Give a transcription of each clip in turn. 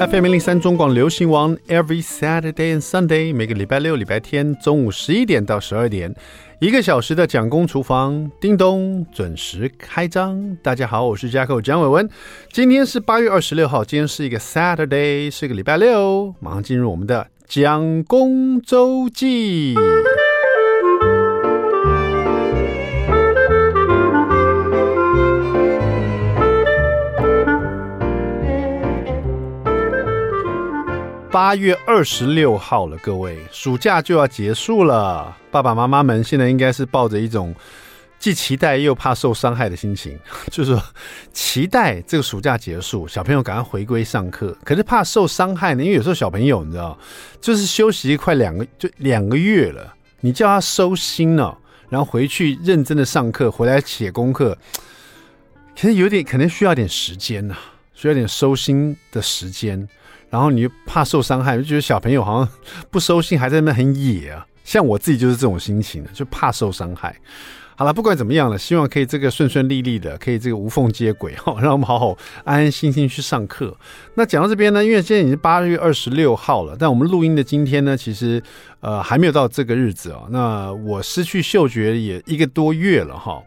FM 零零三中广流行王，Every Saturday and Sunday，每个礼拜六、礼拜天中午十一点到十二点，一个小时的蒋公厨房，叮咚准时开张。大家好，我是 Jacko 蒋伟文，今天是八月二十六号，今天是一个 Saturday，是一个礼拜六，马上进入我们的蒋公周记。八月二十六号了，各位，暑假就要结束了。爸爸妈妈们现在应该是抱着一种既期待又怕受伤害的心情，就是说期待这个暑假结束，小朋友赶快回归上课。可是怕受伤害呢，因为有时候小朋友你知道，就是休息快两个就两个月了，你叫他收心了，然后回去认真的上课，回来写功课，其实有点可能需要点时间呐，需要点收心的时间。然后你又怕受伤害，就觉得小朋友好像不收心，还在那边很野啊。像我自己就是这种心情，就怕受伤害。好了，不管怎么样了，希望可以这个顺顺利利的，可以这个无缝接轨 哈，让我们好好安安心心去上课。那讲到这边呢，因为现在已经八月二十六号了，但我们录音的今天呢，其实呃还没有到这个日子啊。那我失去嗅觉也一个多月了哈。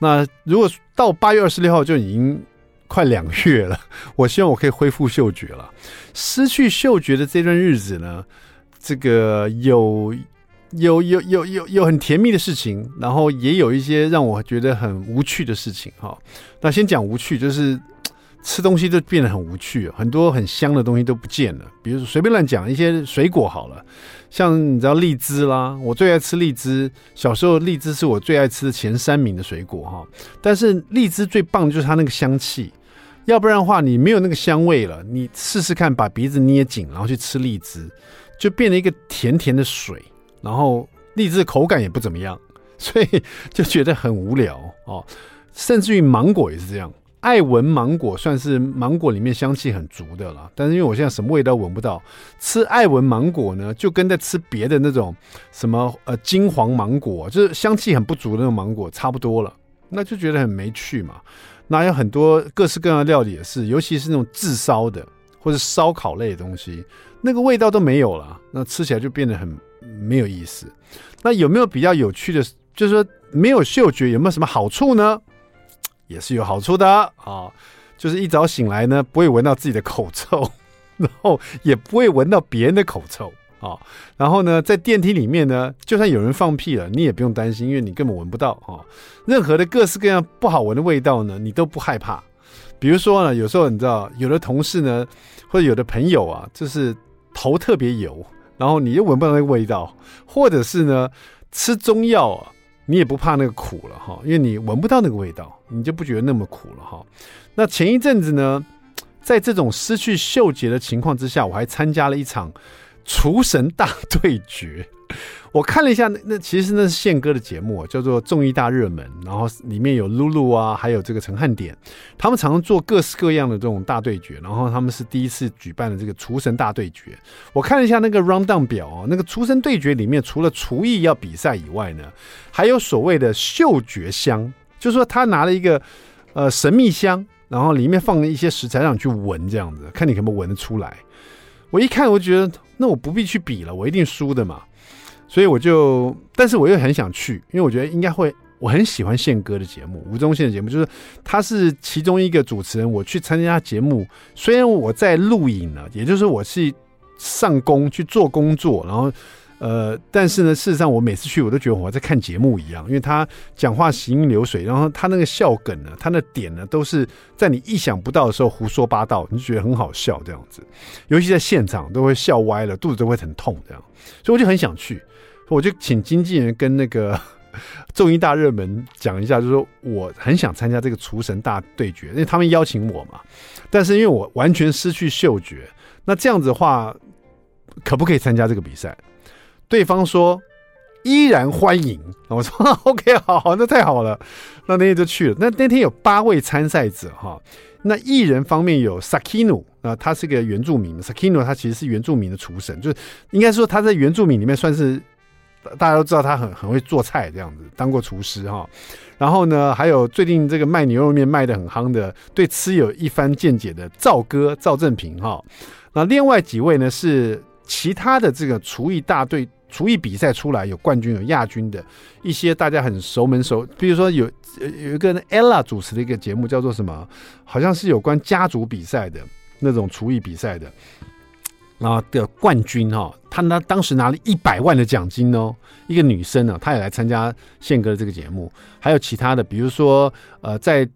那如果到八月二十六号就已经。快两月了，我希望我可以恢复嗅觉了。失去嗅觉的这段日子呢，这个有有有有有有很甜蜜的事情，然后也有一些让我觉得很无趣的事情哈。那先讲无趣，就是吃东西都变得很无趣，很多很香的东西都不见了。比如说随便乱讲一些水果好了，像你知道荔枝啦，我最爱吃荔枝，小时候荔枝是我最爱吃的前三名的水果哈。但是荔枝最棒就是它那个香气。要不然的话，你没有那个香味了。你试试看，把鼻子捏紧，然后去吃荔枝，就变成一个甜甜的水，然后荔枝的口感也不怎么样，所以就觉得很无聊哦。甚至于芒果也是这样，爱文芒果算是芒果里面香气很足的了，但是因为我现在什么味道闻不到，吃爱文芒果呢，就跟在吃别的那种什么呃金黄芒果，就是香气很不足的那种芒果差不多了，那就觉得很没趣嘛。那有很多各式各样的料理也是，尤其是那种炙烧的或者烧烤类的东西，那个味道都没有了，那吃起来就变得很没有意思。那有没有比较有趣的？就是说没有嗅觉有没有什么好处呢？也是有好处的啊，就是一早醒来呢，不会闻到自己的口臭，然后也不会闻到别人的口臭。啊、然后呢，在电梯里面呢，就算有人放屁了，你也不用担心，因为你根本闻不到啊、任何的各式各样不好闻的味道呢，你都不害怕。比如说呢，有时候你知道，有的同事呢，或者有的朋友啊，就是头特别油，然后你又闻不到那个味道，或者是呢，吃中药啊，你也不怕那个苦了哈、因为你闻不到那个味道，你就不觉得那么苦了哈、那前一阵子呢，在这种失去嗅觉的情况之下，我还参加了一场。厨神大对决，我看了一下，那那其实那是宪哥的节目，叫做《综艺大热门》，然后里面有露露啊，还有这个陈汉典，他们常常做各式各样的这种大对决，然后他们是第一次举办的这个厨神大对决。我看了一下那个 round down 表啊，那个厨神对决里面除了厨艺要比赛以外呢，还有所谓的嗅觉箱，就是说他拿了一个呃神秘箱，然后里面放了一些食材让你去闻，这样子看你可不可以闻得出来。我一看，我觉得那我不必去比了，我一定输的嘛。所以我就，但是我又很想去，因为我觉得应该会。我很喜欢宪哥的节目，吴宗宪的节目，就是他是其中一个主持人。我去参加节目，虽然我在录影了，也就是我是上工去做工作，然后。呃，但是呢，事实上我每次去，我都觉得我在看节目一样，因为他讲话行云流水，然后他那个笑梗呢，他那点呢，都是在你意想不到的时候胡说八道，你就觉得很好笑这样子。尤其在现场都会笑歪了，肚子都会很痛这样，所以我就很想去，我就请经纪人跟那个 综艺大热门讲一下，就是说我很想参加这个厨神大对决，因为他们邀请我嘛，但是因为我完全失去嗅觉，那这样子的话，可不可以参加这个比赛？对方说依然欢迎，我说 OK，好，那太好了，那那天就去了。那那天有八位参赛者哈，那艺人方面有 Sakino 啊，他是个原住民，Sakino 他其实是原住民的厨神，就是应该说他在原住民里面算是大家都知道他很很会做菜这样子，当过厨师哈。然后呢，还有最近这个卖牛肉面卖的很夯的，对吃有一番见解的赵哥赵正平哈。那另外几位呢是其他的这个厨艺大队。厨艺比赛出来有冠军有亚军的一些大家很熟门熟，比如说有有一个 Ella 主持的一个节目叫做什么，好像是有关家族比赛的那种厨艺比赛的，然后的冠军哈，他拿当时拿了一百万的奖金哦，一个女生呢，她也来参加宪哥的这个节目，还有其他的，比如说呃在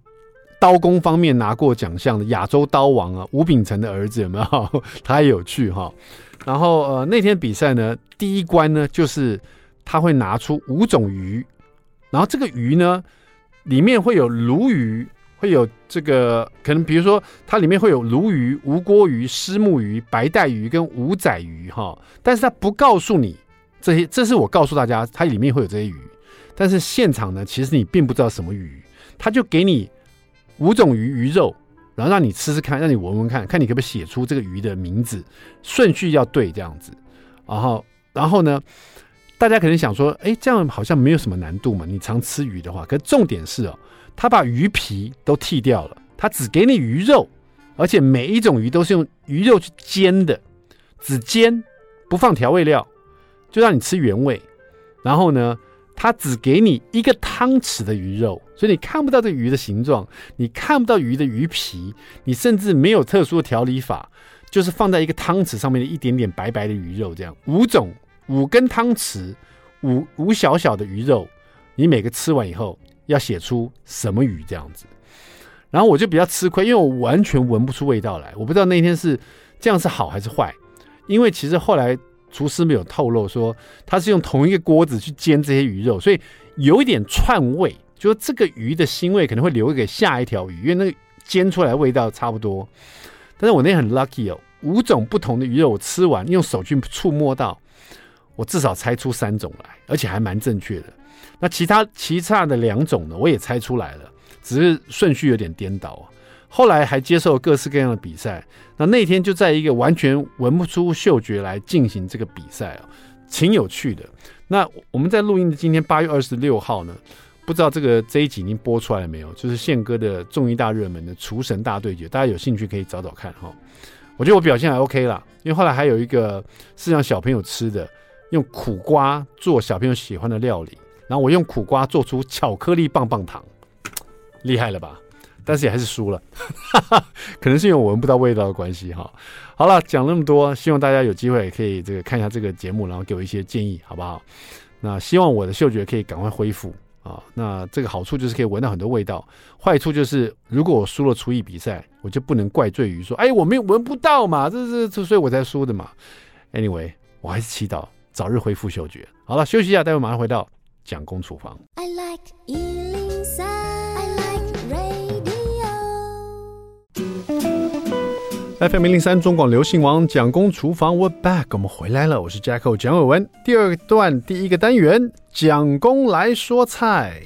刀工方面拿过奖项的亚洲刀王啊，吴秉承的儿子有没有？他也有去哈。然后呃那天比赛呢，第一关呢就是他会拿出五种鱼，然后这个鱼呢里面会有鲈鱼，会有这个可能比如说它里面会有鲈鱼、吴锅鱼、虱目鱼、白带鱼跟五仔鱼哈，但是他不告诉你这些，这是我告诉大家它里面会有这些鱼，但是现场呢其实你并不知道什么鱼，他就给你五种鱼鱼肉。然后让你吃吃看，让你闻闻看，看你可不可以写出这个鱼的名字，顺序要对这样子。然后，然后呢，大家可能想说，哎，这样好像没有什么难度嘛。你常吃鱼的话，可重点是哦，他把鱼皮都剃掉了，他只给你鱼肉，而且每一种鱼都是用鱼肉去煎的，只煎不放调味料，就让你吃原味。然后呢，他只给你一个汤匙的鱼肉，所以你看不到这鱼的形状，你看不到鱼的鱼皮，你甚至没有特殊的调理法，就是放在一个汤匙上面的一点点白白的鱼肉，这样五种五根汤匙，五五小小的鱼肉，你每个吃完以后要写出什么鱼这样子。然后我就比较吃亏，因为我完全闻不出味道来，我不知道那天是这样是好还是坏，因为其实后来。厨师没有透露说他是用同一个锅子去煎这些鱼肉，所以有一点串味，就是这个鱼的腥味可能会留给下一条鱼，因为那个煎出来味道差不多。但是我那天很 lucky 哦，五种不同的鱼肉我吃完，用手去触摸到，我至少猜出三种来，而且还蛮正确的。那其他其他的两种呢，我也猜出来了，只是顺序有点颠倒啊。后来还接受各式各样的比赛，那那天就在一个完全闻不出嗅觉来进行这个比赛啊，挺有趣的。那我们在录音的今天八月二十六号呢，不知道这个这一集已经播出来了没有？就是宪哥的综艺大热门的厨神大对决，大家有兴趣可以找找看哈。我觉得我表现还 OK 啦，因为后来还有一个是让小朋友吃的，用苦瓜做小朋友喜欢的料理，然后我用苦瓜做出巧克力棒棒糖，厉害了吧？但是也还是输了，可能是因为我闻不到味道的关系哈。好了，讲那么多，希望大家有机会可以这个看一下这个节目，然后给我一些建议，好不好？那希望我的嗅觉可以赶快恢复啊。那这个好处就是可以闻到很多味道，坏处就是如果我输了厨艺比赛，我就不能怪罪于说，哎，我没有闻不到嘛，这是这，所以我才输的嘛。Anyway，我还是祈祷早日恢复嗅觉。好了，休息一下，待会马上回到蒋公厨房。I like FM 零零三中广流行王蒋公厨房，We're back，我们回来了，我是 Jacko 蒋伟文。第二段第一个单元，蒋公来说菜。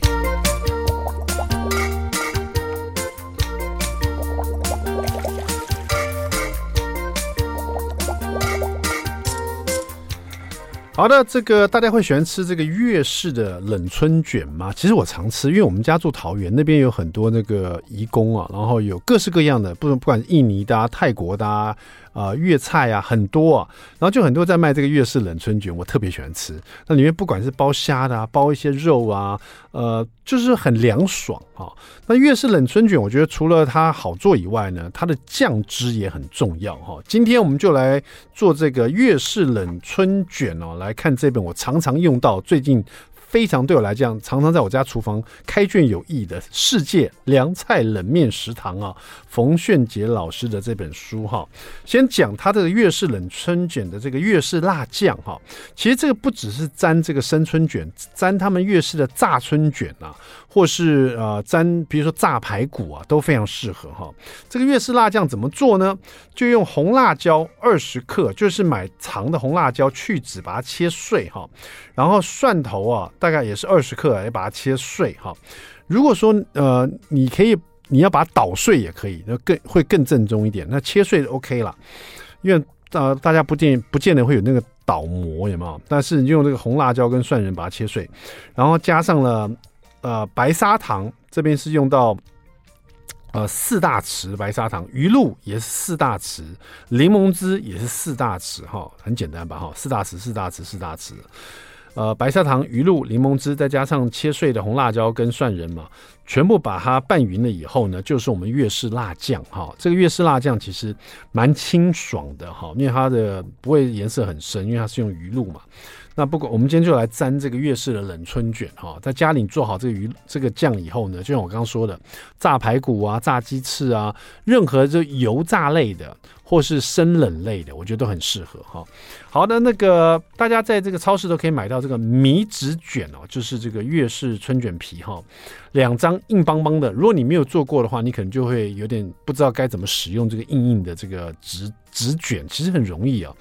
好的，这个大家会喜欢吃这个粤式的冷春卷吗？其实我常吃，因为我们家住桃园，那边有很多那个移工啊，然后有各式各样的，不不管印尼的、泰国的。啊，粤、菜啊很多啊，然后就很多在卖这个粤式冷春卷，我特别喜欢吃。那里面不管是包虾的啊，包一些肉啊，呃，就是很凉爽啊。那粤式冷春卷，我觉得除了它好做以外呢，它的酱汁也很重要哈。今天我们就来做这个粤式冷春卷哦，来看这本我常常用到最近。非常对我来讲，常常在我家厨房开卷有益的世界凉菜冷面食堂啊，冯炫杰老师的这本书哈。先讲他的粤式冷春卷的这个粤式辣酱哈。其实这个不只是沾这个生春卷，沾他们粤式的炸春卷啊，或是呃沾比如说炸排骨啊，都非常适合哈。这个粤式辣酱怎么做呢？就用红辣椒二十克，就是买长的红辣椒去籽，把它切碎哈。然后蒜头啊。大概也是二十克，也把它切碎哈。如果说呃，你可以你要把它捣碎也可以，那更会更正宗一点。那切碎就 OK 了，因为呃大家不见不见得会有那个捣膜，有没有？但是你用这个红辣椒跟蒜仁把它切碎，然后加上了呃白砂糖，这边是用到呃，四大匙白砂糖，鱼露也是四大匙，柠檬汁也是四大匙，哈，很简单吧，哈，四大匙，四大匙，四大匙。呃，白砂糖、鱼露、柠檬汁，再加上切碎的红辣椒跟蒜仁嘛，全部把它拌匀了以后呢，就是我们粤式辣酱，哈，这个粤式辣酱其实蛮清爽的，哈，因为它的不会颜色很深，因为它是用鱼露嘛。那不过，我们今天就来沾这个粤式的冷春卷哈，在家里做好这个鱼这个酱以后呢，就像我刚刚说的，炸排骨啊、炸鸡翅啊，任何这油炸类的或是生冷类的，我觉得都很适合哈。好的，那个大家在这个超市都可以买到这个米纸卷哦，就是这个粤式春卷皮哈，两张硬邦邦的。如果你没有做过的话，你可能就会有点不知道该怎么使用这个硬硬的这个纸纸卷，其实很容易啊。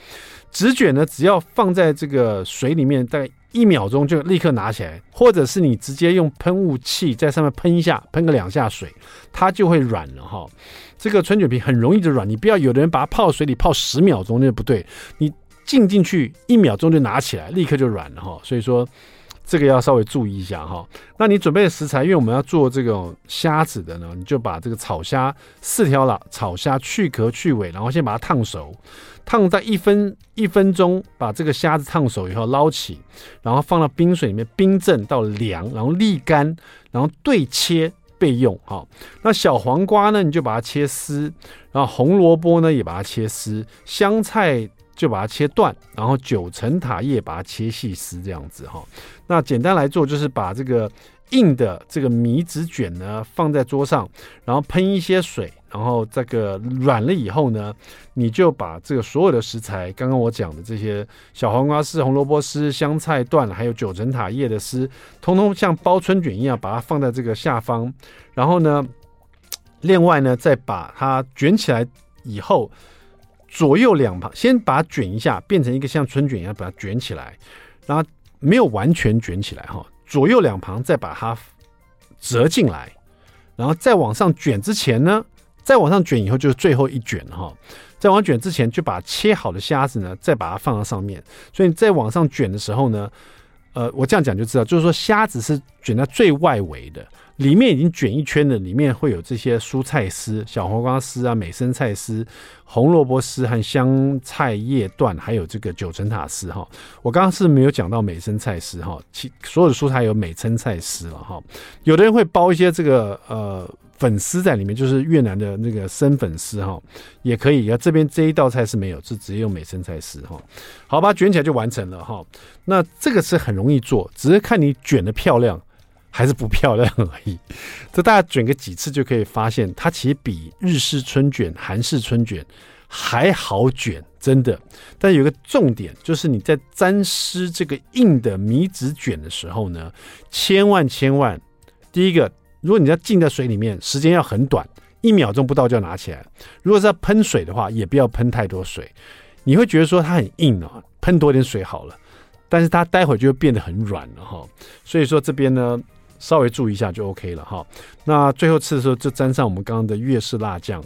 纸卷呢，只要放在这个水里面，大概一秒钟就立刻拿起来，或者是你直接用喷雾器在上面喷一下，喷个两下水，它就会软了哈。这个春卷皮很容易就软，你不要有的人把它泡水里泡十秒钟，那不对，你浸进去一秒钟就拿起来，立刻就软了哈。所以说。这个要稍微注意一下哈。那你准备的食材，因为我们要做这种虾子的呢，你就把这个炒虾四条了，炒虾去壳去尾，然后先把它烫熟，烫在一分一分钟，把这个虾子烫熟以后捞起，然后放到冰水里面冰镇到凉，然后沥干，然后对切备用哈。那小黄瓜呢，你就把它切丝，然后红萝卜呢也把它切丝，香菜。就把它切断，然后九层塔叶把它切细丝，这样子哈。那简单来做，就是把这个硬的这个米纸卷呢放在桌上，然后喷一些水，然后这个软了以后呢，你就把这个所有的食材，刚刚我讲的这些小黄瓜丝、红萝卜丝、香菜段，还有九层塔叶的丝，通通像包春卷一样，把它放在这个下方。然后呢，另外呢，再把它卷起来以后。左右两旁先把它卷一下，变成一个像春卷一样把它卷起来，然后没有完全卷起来哈。左右两旁再把它折进来，然后再往上卷之前呢，再往上卷以后就是最后一卷哈。再往卷之前就把切好的虾子呢，再把它放到上面。所以你再往上卷的时候呢，呃，我这样讲就知道，就是说虾子是卷在最外围的。里面已经卷一圈的，里面会有这些蔬菜丝、小黄瓜丝啊、美生菜丝、红萝卜丝和香菜叶段，还有这个九层塔丝哈。我刚刚是没有讲到美生菜丝哈，其所有的蔬菜有美生菜丝了哈。有的人会包一些这个呃粉丝在里面，就是越南的那个生粉丝哈，也可以。啊，这边这一道菜是没有，是直接用美生菜丝哈。好吧，卷起来就完成了哈。那这个是很容易做，只是看你卷的漂亮。还是不漂亮而已，这大家卷个几次就可以发现，它其实比日式春卷、韩式春卷还好卷，真的。但有个重点，就是你在沾湿这个硬的米纸卷的时候呢，千万千万，第一个，如果你要浸在水里面，时间要很短，一秒钟不到就要拿起来。如果是要喷水的话，也不要喷太多水，你会觉得说它很硬啊，喷多点水好了，但是它待会就会变得很软了哈。所以说这边呢。稍微注意一下就 OK 了哈。那最后吃的时候就沾上我们刚刚的粤式辣酱，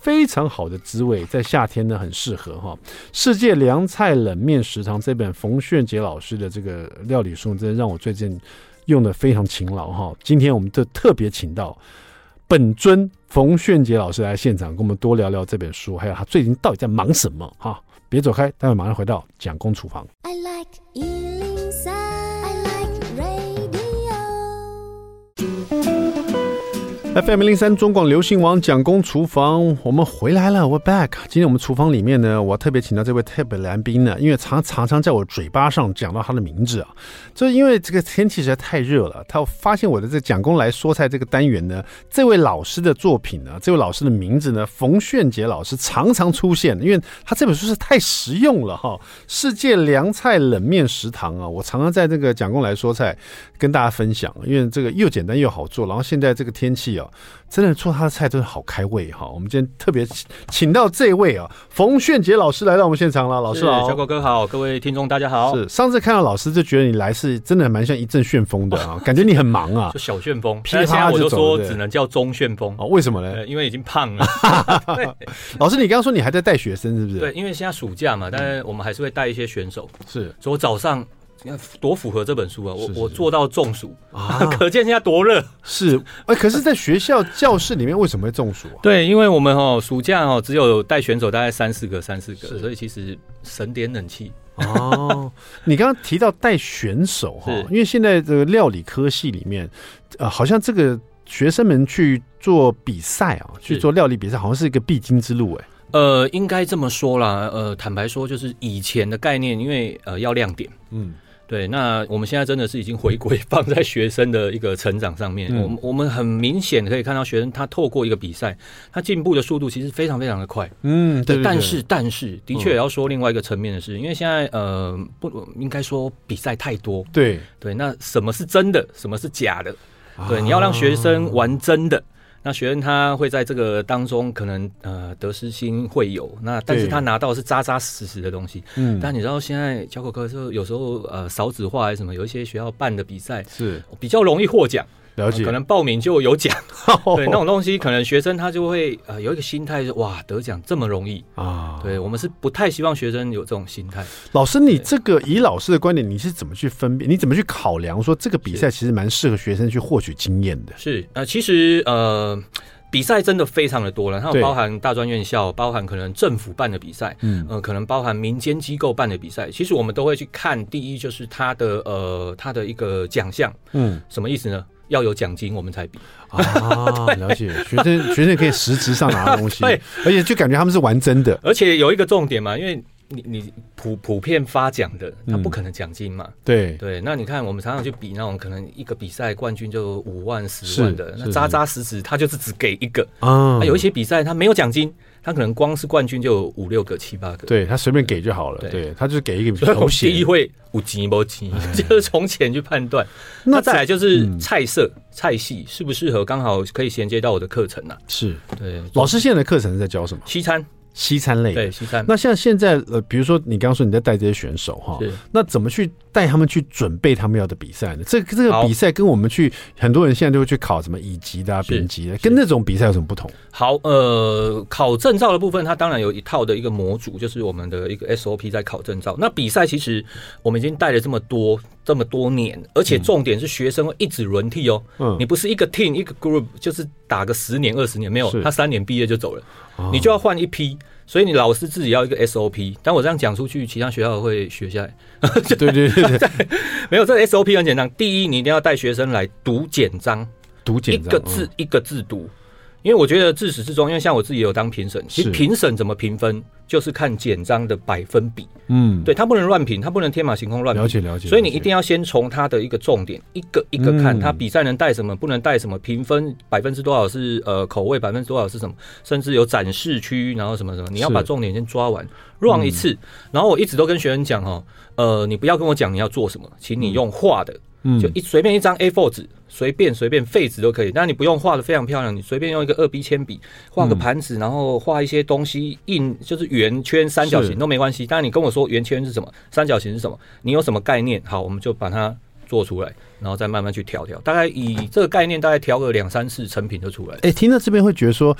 非常好的滋味，在夏天呢很适合哈。世界凉菜冷面食堂这本冯炫杰老师的这个料理书，真的让我最近用的非常勤劳哈。今天我们就特别请到本尊冯炫杰老师来现场，跟我们多聊聊这本书，还有他最近到底在忙什么哈。别走开，待会马上回到蒋公厨房。I like FM 零三中广流行网蒋公厨房，我们回来了，We're back。今天我们厨房里面呢，我特别请到这位特别来宾呢，因为常常常在我嘴巴上讲到他的名字啊，就是因为这个天气实在太热了。他发现我的这个蒋公来说菜这个单元呢，这位老师的作品呢，这位老师的名字呢，冯炫杰老师常常出现，因为他这本书是太实用了哈。世界凉菜冷面食堂啊，我常常在这个蒋公来说菜跟大家分享，因为这个又简单又好做，然后现在这个天气啊。真的做他的菜真的好开胃哈！我们今天特别请到这位啊，冯炫杰老师来到我们现场了。老师好，小狗哥好，各位听众大家好。是上次看到老师就觉得你来是真的蛮像一阵旋风的啊，感觉你很忙啊，就小旋风。现在我就说只能叫中旋风哦。为什么呢？因为已经胖了。老师，你刚刚说你还在带学生是不是？对，因为现在暑假嘛，但是我们还是会带一些选手。是，所以我早上。你看多符合这本书啊！我我做到中暑啊，可见现在多热。是，哎，可是，在学校教室里面为什么会中暑啊？对，因为我们哦，暑假哦，只有带选手大概三四个，三四个，所以其实省点冷气。哦，你刚刚提到带选手哈，因为现在这个料理科系里面，呃，好像这个学生们去做比赛啊，去做料理比赛，好像是一个必经之路哎。呃，应该这么说啦。呃，坦白说，就是以前的概念，因为呃要亮点，嗯，对。那我们现在真的是已经回归 放在学生的一个成长上面。嗯、我我们很明显可以看到，学生他透过一个比赛，他进步的速度其实非常非常的快。嗯，对，对，对。但是，但是，的确也要说另外一个层面的是，因为现在呃不应该说比赛太多。对对。那什么是真的？什么是假的？对，你要让学生玩真的。那学生他会在这个当中可能呃得失心会有，那但是他拿到的是扎扎实实的东西。嗯，但你知道现在小口科有时候呃少子化还是什么，有一些学校办的比赛是比较容易获奖。了解，可能报名就有奖，对那种东西，可能学生他就会呃有一个心态是，哇，得奖这么容易啊？对我们是不太希望学生有这种心态。老师，你这个以老师的观点，你是怎么去分辨？你怎么去考量说这个比赛其实蛮适合学生去获取经验的？是呃，其实呃，比赛真的非常的多了，它有包含大专院校，包含可能政府办的比赛，嗯呃，可能包含民间机构办的比赛。其实我们都会去看，第一就是他的呃他的一个奖项，嗯，什么意思呢？要有奖金，我们才比啊！了解，学生学生可以实质上拿东西，对，而且就感觉他们是玩真的。而且有一个重点嘛，因为你你普普遍发奖的，他不可能奖金嘛。对对，那你看我们常常去比那种可能一个比赛冠军就五万十万的，那扎扎实实他就是只给一个啊。有一些比赛他没有奖金。他可能光是冠军就有五六个、七八个，对他随便给就好了。对，他就是给一个头衔。第一会五级不级，就是从钱去判断。那再来就是菜色、嗯、菜系适不适合，刚好可以衔接到我的课程呐、啊。是对，老师现在的课程是在教什么？西餐。西餐类，对西餐。那像现在呃，比如说你刚刚说你在带这些选手哈，那怎么去带他们去准备他们要的比赛呢？这个、这个比赛跟我们去很多人现在都会去考什么乙级的、啊、丙级的，跟那种比赛有什么不同？好，呃，考证照的部分，它当然有一套的一个模组，就是我们的一个 SOP 在考证照。那比赛其实我们已经带了这么多这么多年，而且重点是学生会一直轮替哦。嗯，你不是一个 team 一个 group 就是打个十年二十年没有，他三年毕业就走了。你就要换一批，所以你老师自己要一个 SOP。但我这样讲出去，其他学校会学下来。对对对对，没有这个 SOP 很简单。第一，你一定要带学生来读简章，读简章一个字一个字读。因为我觉得自始至终，因为像我自己有当评审，其实评审怎么评分，就是看简章的百分比。嗯，对它不能乱评，它不能天马行空乱评。了解了解。所以你一定要先从它的一个重点，一个一个看它比赛能带什么，不能带什么，评分百分之多少是呃口味，百分之多少是什么，甚至有展示区，然后什么什么，你要把重点先抓完，run 一次。然后我一直都跟学生讲哦，呃，你不要跟我讲你要做什么，请你用画的。嗯，就一随便一张 A4 纸，随便随便废纸都可以。那你不用画的非常漂亮，你随便用一个二 B 铅笔画个盘子，然后画一些东西，印就是圆圈、三角形都没关系。但你跟我说圆圈是什么，三角形是什么，你有什么概念？好，我们就把它做出来。然后再慢慢去调调，大概以这个概念，大概调个两三次，成品就出来。哎，听到这边会觉得说，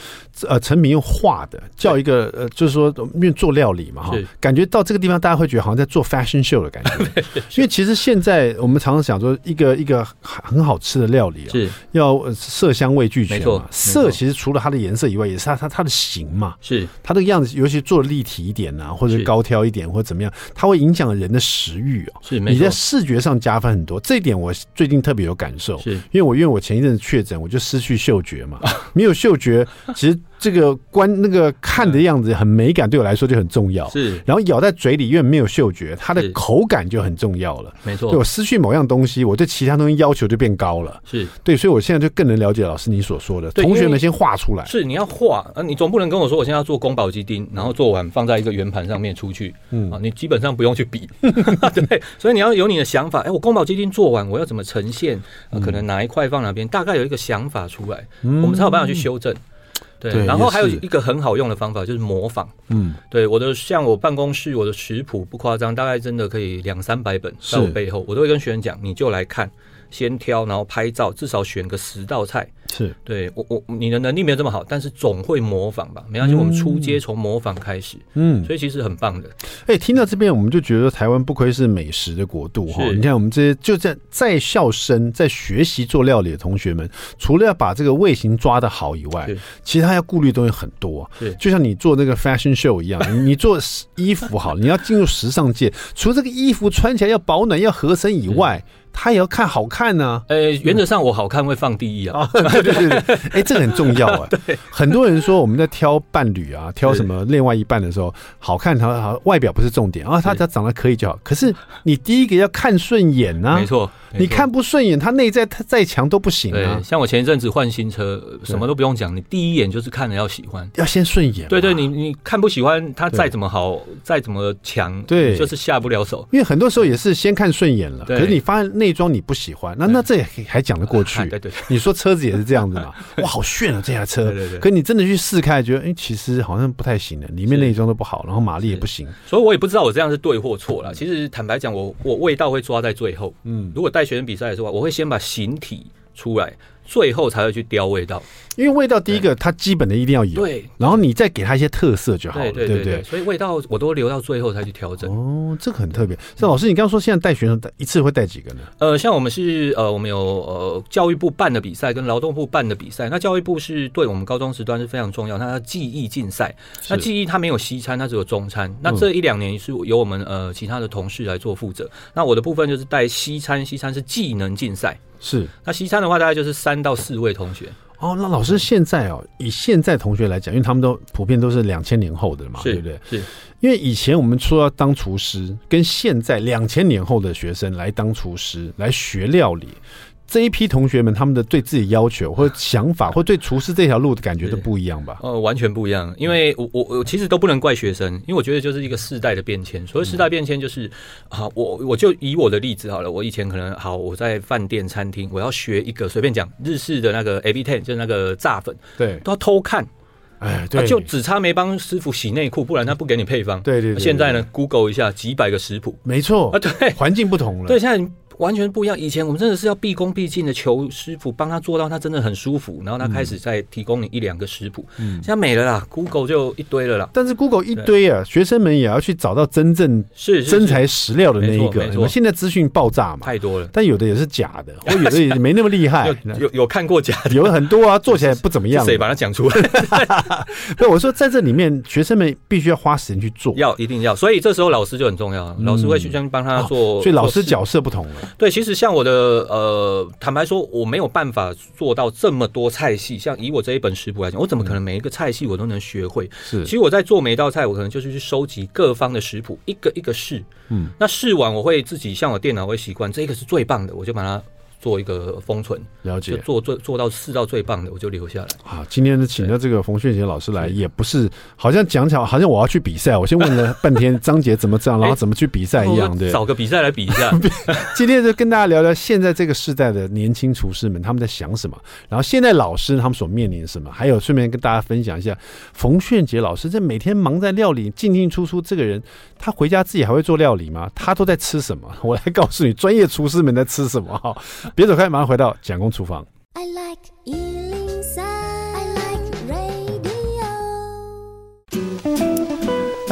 呃，成品用画的叫一个呃，就是说因为做料理嘛哈，感觉到这个地方大家会觉得好像在做 fashion show 的感觉。因为其实现在我们常常想说，一个一个很好吃的料理是要色香味俱全嘛。色其实除了它的颜色以外，也是它它它的形嘛。是它这个样子，尤其做立体一点啊，或者高挑一点，或者怎么样，它会影响人的食欲哦。是，你在视觉上加分很多。这一点我。最近特别有感受，是因为我因为我前一阵子确诊，我就失去嗅觉嘛，没有嗅觉，其实。这个观那个看的样子很美感，对我来说就很重要。是，然后咬在嘴里，因为没有嗅觉，它的口感就很重要了。没错，对我失去某样东西，我对其他东西要求就变高了。是对，所以我现在就更能了解老师你所说的。同学们先画出来，是你要画啊，你总不能跟我说我现在要做宫保鸡丁，然后做完放在一个圆盘上面出去。嗯啊，你基本上不用去比，对。所以你要有你的想法。哎，我宫保鸡丁做完，我要怎么呈现？可能哪一块放哪边，大概有一个想法出来，我们才有办法去修正。对，然后还有一个很好用的方法就是模仿。嗯，对，我的像我办公室我的食谱不夸张，大概真的可以两三百本在我背后，我都会跟学员讲，你就来看，先挑，然后拍照，至少选个十道菜。是对我我你的能力没有这么好，但是总会模仿吧？没关系，我们出街从模仿开始。嗯，所以其实很棒的。哎、欸，听到这边我们就觉得台湾不愧是美食的国度哈。你看我们这些就在在校生在学习做料理的同学们，除了要把这个味型抓得好以外，其实他要顾虑的东西很多。对，就像你做那个 fashion show 一样，你做衣服好，你要进入时尚界，除了这个衣服穿起来要保暖要合身以外。他也要看好看呢、啊。呃、欸，原则上我好看会放第一啊。对对对对，哎、欸，这个很重要啊。对，很多人说我们在挑伴侣啊，挑什么另外一半的时候，好看他好外表不是重点啊，他只要长得可以就好。可是你第一个要看顺眼呐、啊。没错。你看不顺眼，他内在他再强都不行啊！像我前一阵子换新车，什么都不用讲，你第一眼就是看了要喜欢，要先顺眼。对对，你你看不喜欢，他再怎么好，再怎么强，对，就是下不了手。因为很多时候也是先看顺眼了，可是你发现内装你不喜欢，那那这也还讲得过去。对对，你说车子也是这样子嘛？哇，好炫啊这台车！对对对。可你真的去试开，觉得哎，其实好像不太行的，里面内装都不好，然后马力也不行。所以我也不知道我这样是对或错了。其实坦白讲，我我味道会抓在最后。嗯，如果带学生比赛的时候，我。我会先把形体出来，最后才会去雕味道。因为味道第一个，它基本的一定要有，对，然后你再给它一些特色就好了，对对对。所以味道我都留到最后才去调整。哦，这个很特别。那老师，你刚刚说现在带学生带一次会带几个呢？呃，像我们是呃，我们有呃教育部办的比赛跟劳动部办的比赛。那教育部是对我们高中时段是非常重要，它的技艺竞赛。那技艺它没有西餐，它只有中餐。那这一两年是由我们呃其他的同事来做负责。那我的部分就是带西餐，西餐是技能竞赛。是，那西餐的话，大概就是三到四位同学。哦，那老师现在哦，以现在同学来讲，因为他们都普遍都是两千年后的嘛，对不对？是，因为以前我们说要当厨师，跟现在两千年后的学生来当厨师来学料理。这一批同学们，他们的对自己要求或者想法，或对厨师这条路的感觉都不一样吧？呃，完全不一样。因为我我我其实都不能怪学生，因为我觉得就是一个世代的变迁。所谓世代变迁，就是啊，我我就以我的例子好了。我以前可能好，我在饭店餐厅，我要学一个随便讲日式的那个 ebi ten，就是那个炸粉，对，都要偷看。哎，对，就只差没帮师傅洗内裤，不然他不给你配方。对对，对。现在呢，Google 一下几百个食谱，没错啊，对，环境不同了。对，现在。完全不一样。以前我们真的是要毕恭毕敬的求师傅帮他做到他真的很舒服，然后他开始再提供你一两个食谱。嗯，现在没了啦，Google 就一堆了啦。但是 Google 一堆啊，学生们也要去找到真正是真材实料的那一个。没错，现在资讯爆炸嘛，太多了。但有的也是假的，或有的也没那么厉害。有 有，看过假的，有很多啊，做起来不怎么样。谁把它讲出来？对，我说在这里面，学生们必须要花时间去做，要一定要。所以这时候老师就很重要，老师会去先帮他做。所以老师角色不同了。对，其实像我的。呃呃，坦白说，我没有办法做到这么多菜系。像以我这一本食谱来讲，我怎么可能每一个菜系我都能学会？是，其实我在做每一道菜，我可能就是去收集各方的食谱，一个一个试。嗯，那试完我会自己像我电脑会习惯，这个是最棒的，我就把它。做一个封存，了解，做做做到试到最棒的，我就留下来。好，今天呢，请到这个冯炫杰老师来，也不是好像讲起来，好像我要去比赛。我先问了半天张杰怎么这样，然后怎么去比赛一样，对，找个比赛来比一下。今天就跟大家聊聊现在这个时代的年轻厨师们他们在想什么，然后现在老师他们所面临什么，还有顺便跟大家分享一下冯炫杰老师这每天忙在料理进进出出，这个人他回家自己还会做料理吗？他都在吃什么？我来告诉你，专业厨师们在吃什么哈。别走开，马上回到蒋公厨房。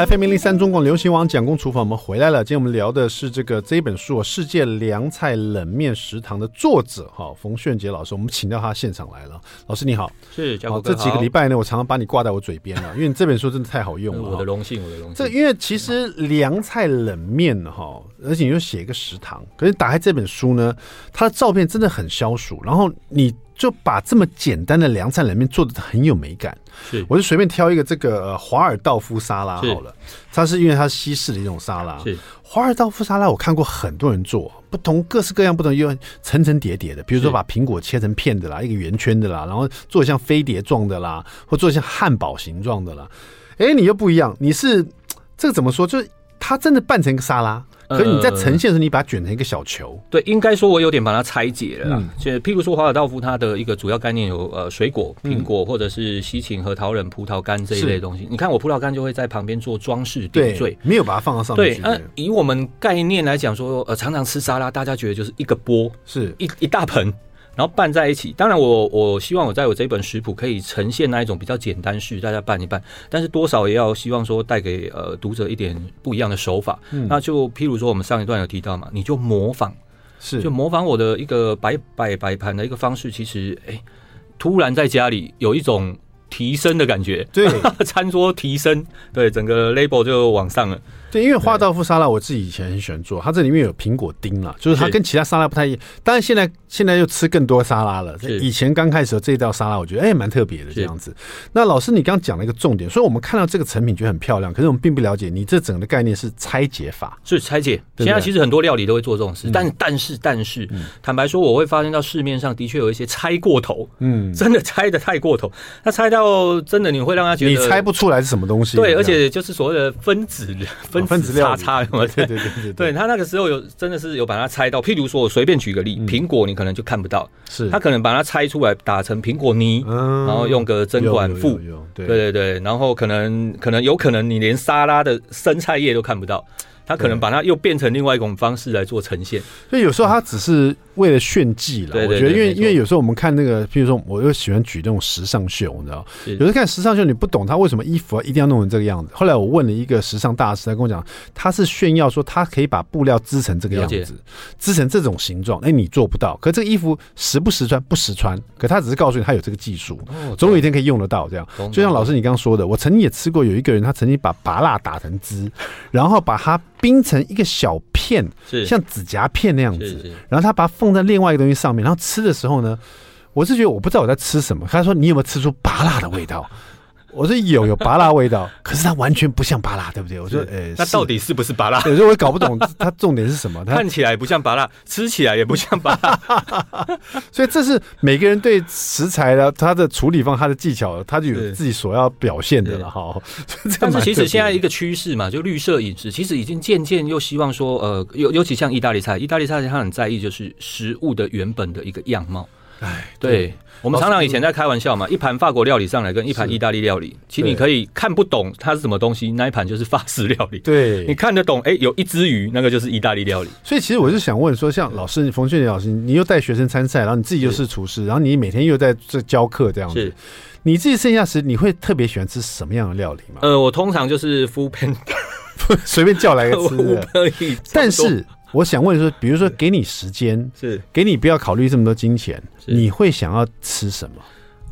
FM 零零三中广流行网蒋公厨房，我们回来了。今天我们聊的是这个这一本书《世界凉菜冷面食堂》的作者哈冯炫杰老师，我们请到他现场来了。老师你好，是蒋公哥。这几个礼拜呢，我常常把你挂在我嘴边了，因为这本书真的太好用了。我的荣幸，我的荣幸。这因为其实凉菜冷面哈，而且你又写一个食堂，可是打开这本书呢，它的照片真的很消暑，然后你。就把这么简单的凉菜里面做的很有美感，是，我就随便挑一个这个华尔道夫沙拉好了，它是因为它是西式的一种沙拉，是。华尔道夫沙拉，我看过很多人做，不同各式各样不同，又层层叠叠的，比如说把苹果切成片的啦，一个圆圈的啦，然后做像飞碟状的啦，或做像汉堡形状的啦，哎，你又不一样，你是这个怎么说？就是它真的拌成一个沙拉。可是你在呈现时，你把它卷成一个小球。呃、对，应该说我有点把它拆解了啦。就、嗯、譬如说华尔道夫，它的一个主要概念有呃水果，苹果或者是西芹、核桃仁、葡萄干这一类东西。你看我葡萄干就会在旁边做装饰点缀，没有把它放到上面去。对，呃、以我们概念来讲说，呃，常常吃沙拉，大家觉得就是一个钵，是一一大盆。然后拌在一起，当然我我希望我在我这本食谱可以呈现那一种比较简单式，大家拌一拌，但是多少也要希望说带给呃读者一点不一样的手法。嗯，那就譬如说我们上一段有提到嘛，你就模仿，是。就模仿我的一个摆摆摆盘的一个方式，其实哎，突然在家里有一种提升的感觉，对，餐桌提升，对，整个 label 就往上了。对，因为华尔道夫沙拉我自己以前很喜欢做，它这里面有苹果丁了，就是它跟其他沙拉不太一样。当然现在现在又吃更多沙拉了。以前刚开始的这一道沙拉，我觉得哎蛮特别的这样子。那老师你刚刚讲了一个重点，所以我们看到这个成品觉得很漂亮，可是我们并不了解你这整个的概念是拆解法，是拆解。现在其实很多料理都会做这种事，嗯、但但是但是、嗯、坦白说，我会发现到市面上的确有一些拆过头，嗯，真的拆的太过头，那拆到真的你会让他觉得你猜不出来是什么东西。对，而且就是所谓的分子分分子料差。对对对对，对他那个时候有真的是有把它拆到，譬如说我随便举个例，苹果你可能就看不到，是。他可能把它拆出来打成苹果泥，然后用个针管附，对。对对，然后可能可能有可能你连沙拉的生菜叶都看不到。他可能把它又变成另外一种方式来做呈现，所以有时候他只是为了炫技了。我觉得，因为因为有时候我们看那个，譬如说，我又喜欢举那种时尚秀，你知道，有时候看时尚秀，你不懂他为什么衣服一定要弄成这个样子。后来我问了一个时尚大师，他跟我讲，他是炫耀说他可以把布料织成这个样子，织成这种形状。哎，你做不到，可这个衣服实不实穿？不实穿。可他只是告诉你他有这个技术，总有一天可以用得到。这样，就像老师你刚刚说的，我曾经也吃过，有一个人他曾经把拔蜡打成汁，然后把它。冰成一个小片，像指甲片那样子，然后他把它放在另外一个东西上面，然后吃的时候呢，我是觉得我不知道我在吃什么。他说：“你有没有吃出拔辣的味道？”我说有有芭乐味道，可是它完全不像芭乐，对不对？我说，呃，那到底是不是芭乐？有时候我也搞不懂 它重点是什么。看起来不像芭乐，吃起来也不像芭乐，所以这是每个人对食材的它的处理方、它的技巧，它就有自己所要表现的了哈。但是其实现在一个趋势嘛，就绿色饮食，其实已经渐渐又希望说，呃，尤尤其像意大利菜，意大利菜它很在意就是食物的原本的一个样貌。哎，对。我们常常以前在开玩笑嘛，一盘法国料理上来跟一盘意大利料理，其实你可以看不懂它是什么东西，那一盘就是法式料理。对，你看得懂，哎，有一只鱼，那个就是意大利料理。所以其实我是想问说，像老师冯俊杰老师，你又带学生参赛，然后你自己又是厨师，然后你每天又在这教课这样子，你自己剩下时你会特别喜欢吃什么样的料理吗？呃，我通常就是 foodpanda，随便叫来个吃 但是。我想问说，比如说给你时间，是给你不要考虑这么多金钱，你会想要吃什么？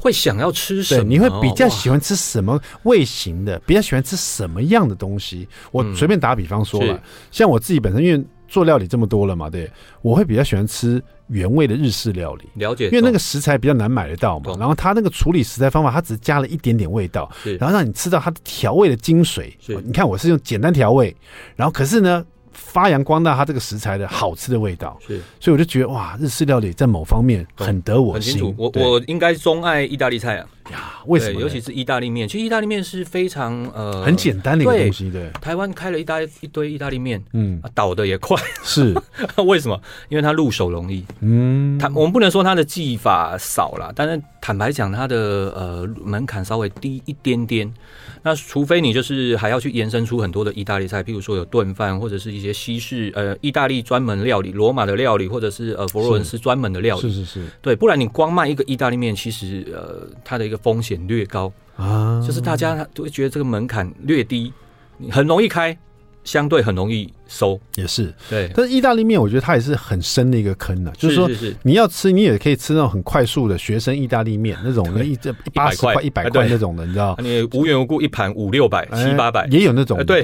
会想要吃什么？对，你会比较喜欢吃什么味型的？比较喜欢吃什么样的东西？我随便打比方说了，像我自己本身因为做料理这么多了嘛，对，我会比较喜欢吃原味的日式料理。了解，因为那个食材比较难买得到嘛，然后它那个处理食材方法，它只是加了一点点味道，然后让你吃到它的调味的精髓。你看我是用简单调味，然后可是呢。发扬光大它这个食材的好吃的味道，是，所以我就觉得哇，日式料理在某方面很得我心。很清楚，我我应该钟爱意大利菜啊。呀，为什么？尤其是意大利面，其实意大利面是非常呃很简单的一个东西。对，台湾开了一大一堆意大利面，嗯，倒的也快。是，为什么？因为它入手容易。嗯，它我们不能说它的技法少了，但是坦白讲，它的呃门槛稍微低一点点。那除非你就是还要去延伸出很多的意大利菜，譬如说有炖饭，或者是一些西式呃意大利专门料理、罗马的料理，或者是呃佛罗伦斯专门的料理。是是是，对，不然你光卖一个意大利面，其实呃它的一个。风险略高啊，就是大家都会觉得这个门槛略低，很容易开，相对很容易。收也是对，但是意大利面我觉得它也是很深的一个坑呢。就是说，你要吃，你也可以吃那种很快速的学生意大利面那种，的一这八十块、一百块那种的，你知道？你无缘无故一盘五六百、七八百，也有那种对。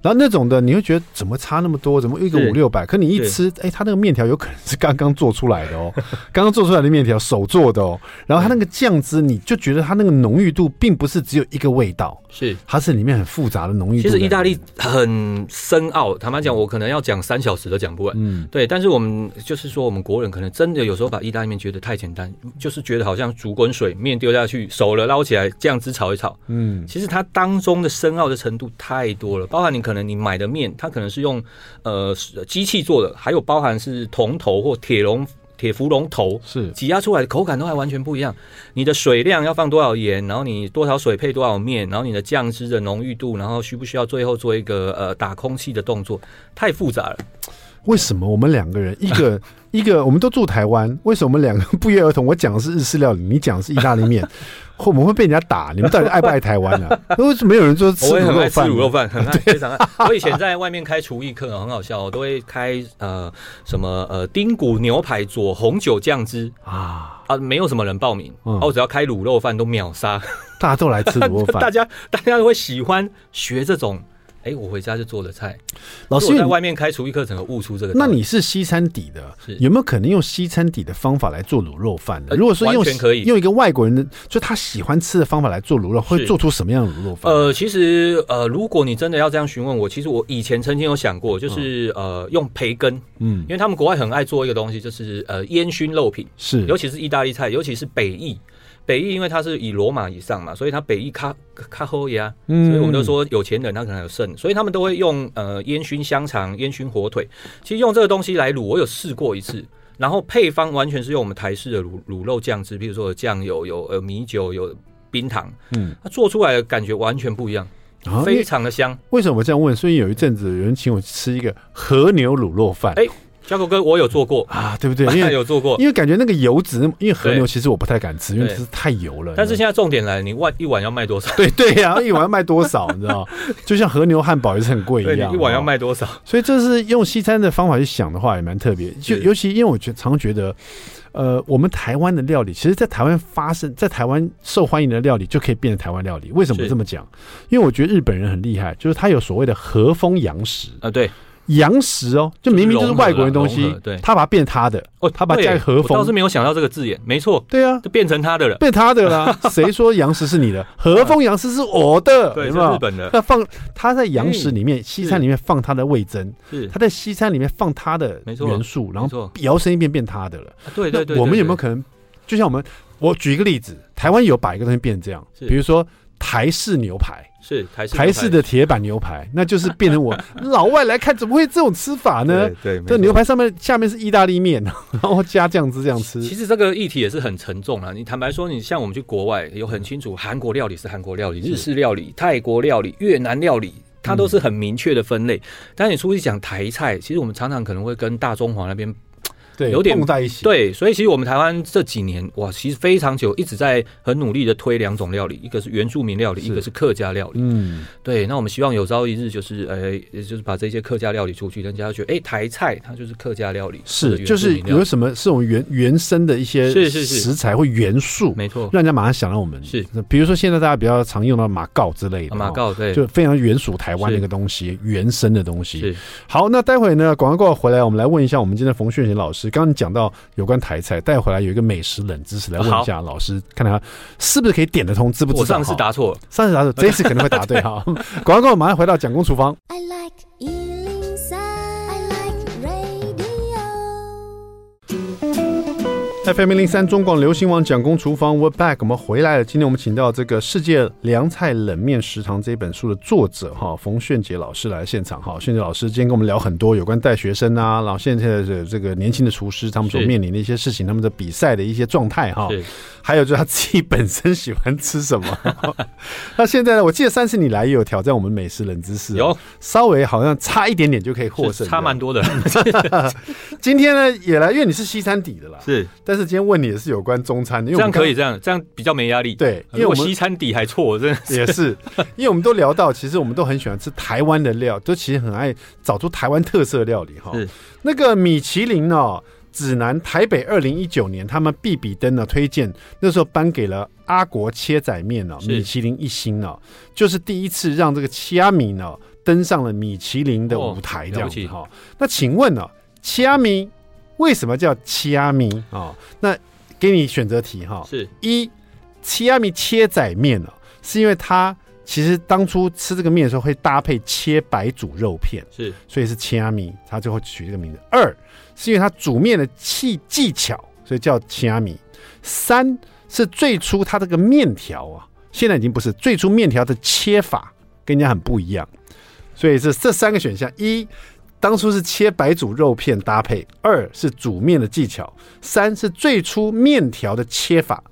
然后那种的，你会觉得怎么差那么多？怎么一个五六百？可你一吃，哎，它那个面条有可能是刚刚做出来的哦，刚刚做出来的面条手做的哦。然后它那个酱汁，你就觉得它那个浓郁度并不是只有一个味道，是它是里面很复杂的浓郁度。其实意大利很深奥，他们。讲，我可能要讲三小时都讲不完。嗯，对。但是我们就是说，我们国人可能真的有时候把意大利面觉得太简单，就是觉得好像煮滚水，面丢下去，熟了捞起来，酱汁炒一炒。嗯，其实它当中的深奥的程度太多了，包含你可能你买的面，它可能是用呃机器做的，还有包含是铜头或铁龙。铁氟龙头是挤压出来的口感都还完全不一样。你的水量要放多少盐，然后你多少水配多少面，然后你的酱汁的浓郁度，然后需不需要最后做一个呃打空气的动作，太复杂了。为什么我们两个人 一个一个我们都住台湾，为什么我们两个不约而同？我讲的是日式料理，你讲的是意大利面，会我们会被人家打？你们到底爱不爱台湾呢、啊？为什么没有人说吃卤肉饭？卤肉饭，很爱非常爱。我以前在外面开厨艺课，很好笑，我都会开呃什么呃丁骨牛排佐红酒酱汁啊啊，没有什么人报名，嗯、我只要开卤肉饭都秒杀，大家都来吃卤肉饭，大家大家都会喜欢学这种。哎，我回家就做了菜。老师在外面开厨艺课程，悟出这个。那你是西餐底的，有没有可能用西餐底的方法来做卤肉饭呢？如果说用完全可以用一个外国人的，就他喜欢吃的方法来做卤肉，会做出什么样的卤肉饭？呃，其实呃，如果你真的要这样询问我，其实我以前曾经有想过，就是、嗯、呃，用培根，嗯，因为他们国外很爱做一个东西，就是呃，烟熏肉品，是，尤其是意大利菜，尤其是北意。北意因为它是以罗马以上嘛，所以它北意卡卡后呀，所以我们都说有钱人他可能有肾，所以他们都会用呃烟熏香肠、烟熏火腿。其实用这个东西来卤，我有试过一次，然后配方完全是用我们台式的卤卤肉酱汁，比如说有酱油、有呃米酒、有冰糖，嗯，它做出来的感觉完全不一样，非常的香。为什么我这样问？所以有一阵子有人请我吃一个和牛卤肉饭，哎。嘉国哥，我有做过啊，对不对？因为有做过，因为感觉那个油脂，因为和牛其实我不太敢吃，因为它是太油了。但是现在重点来了，你碗一碗要卖多少？对对呀，一碗要卖多少？你知道，就像和牛汉堡也是很贵一样，一碗要卖多少？所以这是用西餐的方法去想的话，也蛮特别。就尤其因为我觉常觉得，呃，我们台湾的料理，其实，在台湾发生在台湾受欢迎的料理，就可以变成台湾料理。为什么这么讲？因为我觉得日本人很厉害，就是他有所谓的和风洋食啊，对。洋食哦，就明明就是外国人东西，对，他把它变他的哦，他把它加和风，我倒是没有想到这个字眼，没错，对啊，就变成他的了，变他的了。谁说洋食是你的？和风洋食是我的，对，是日本的。他放他在洋食里面，西餐里面放他的味增，是他在西餐里面放他的元素，然后摇身一变变他的了。对对对，我们有没有可能？就像我们，我举一个例子，台湾有把一个东西变成这样，比如说台式牛排。是台式台式的铁板牛排，那就是变成我 老外来看，怎么会这种吃法呢？对，这牛排上面下面是意大利面，然后加酱汁这样吃。其实这个议题也是很沉重啊。你坦白说，你像我们去国外，有很清楚，韩国料理是韩国料理，日式料理、泰国料理、越南料理，它都是很明确的分类。但你出去讲台菜，其实我们常常可能会跟大中华那边。对，有点碰在一起。对，所以其实我们台湾这几年哇，其实非常久，一直在很努力的推两种料理，一个是原住民料理，一个是客家料理。嗯，对。那我们希望有朝一日就是，呃，也就是把这些客家料理出去，人家觉得，哎，台菜它就是客家料理，是，就是有什么是我们原原生的一些是是食材或元素，没错，让人家马上想到我们是。比如说现在大家比较常用到马告之类的，马告对，就非常原属台湾的一个东西，原生的东西。是。好，那待会呢，广告过后回来，我们来问一下我们今天冯炫贤老师，刚刚你讲到。有关台菜带回来有一个美食冷知识来问一下老师，看他是不是可以点得通，知不知道？我上次答错，上次答错，这一次肯定会答对哈。广告，马上回到蒋公厨房。I like FM 零零三中广流行网蒋公厨房，We're back，我们回来了。今天我们请到这个《世界凉菜冷面食堂》这本书的作者哈冯炫杰老师来现场哈。炫杰老师今天跟我们聊很多有关带学生啊，然后现在的这个年轻的厨师他们所面临的一些事情，他们的比赛的一些状态哈。还有就是他自己本身喜欢吃什么。那现在呢？我记得上次你来也有挑战我们美食冷知识，有稍微好像差一点点就可以获胜，差蛮多的。今天呢也来，因为你是西餐底的啦，是。但是今天问你也是有关中餐的，因为这样可以这样，这样比较没压力。对，因为我西餐底还错，真的也是。因为我们都聊到，其实我们都很喜欢吃台湾的料，都其实很爱找出台湾特色料理哈。是那个米其林哦。指南台北二零一九年，他们必比登呢推荐，那时候颁给了阿国切仔面呢米其林一星呢，就是第一次让这个切阿米呢登上了米其林的舞台这样子哈。那请问呢，切仔面为什么叫切阿米啊？那给你选择题哈，是一切阿米切仔面呢，是因为它其实当初吃这个面的时候会搭配切白煮肉片，是，所以是切阿米，他最后取这个名字。二是因为它煮面的技技巧，所以叫切阿米。三是最初它这个面条啊，现在已经不是最初面条的切法跟人家很不一样，所以是这三个选项一。当初是切白煮肉片搭配，二是煮面的技巧，三是最初面条的切法。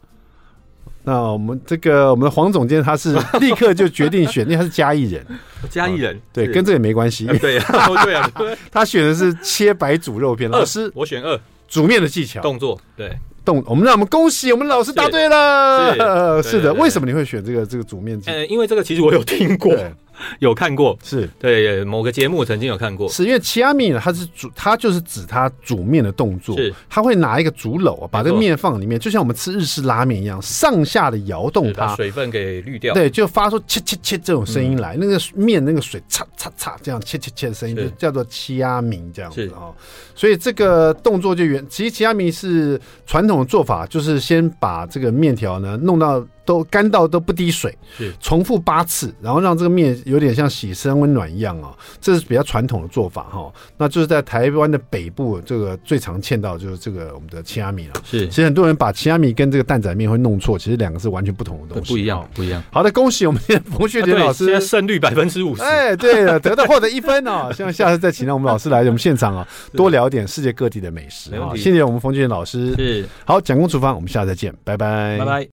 那我们这个我们的黄总监他是立刻就决定选，因为他是嘉义人，嘉义人对，跟这也没关系。对啊，对啊，他选的是切白煮肉片。老师，我选二，煮面的技巧动作对动。我们让我们恭喜我们老师答对了。是的，为什么你会选这个这个煮面技巧？呃，因为这个其实我有听过。有看过，是。对某个节目曾经有看过，是因为掐阿米呢，它是煮，它就是指它煮面的动作，是。它会拿一个竹篓把这个面放里面，就像我们吃日式拉面一样，上下的摇动它，把水分给滤掉，对，就发出切切切这种声音来，那个面那个水擦擦擦这样切切切的声音，就叫做掐阿米这样子哦。所以这个动作就原，其实掐阿米是传统的做法，就是先把这个面条呢弄到。都干到都不滴水，是重复八次，然后让这个面有点像洗身温暖一样哦，这是比较传统的做法哈。那就是在台湾的北部，这个最常见到就是这个我们的掐阿米了。是，其实很多人把掐阿米跟这个蛋仔面会弄错，其实两个是完全不同的东西，不一样，不一样。好的，恭喜我们今天冯旭杰老师，现在胜率百分之五十。哎，对了，得到获得一分哦。希望下次再请到我们老师来我们现场啊，多聊点世界各地的美食啊。谢谢我们冯旭杰老师。是，好，蒋公厨房，我们下次再见，拜拜，拜拜。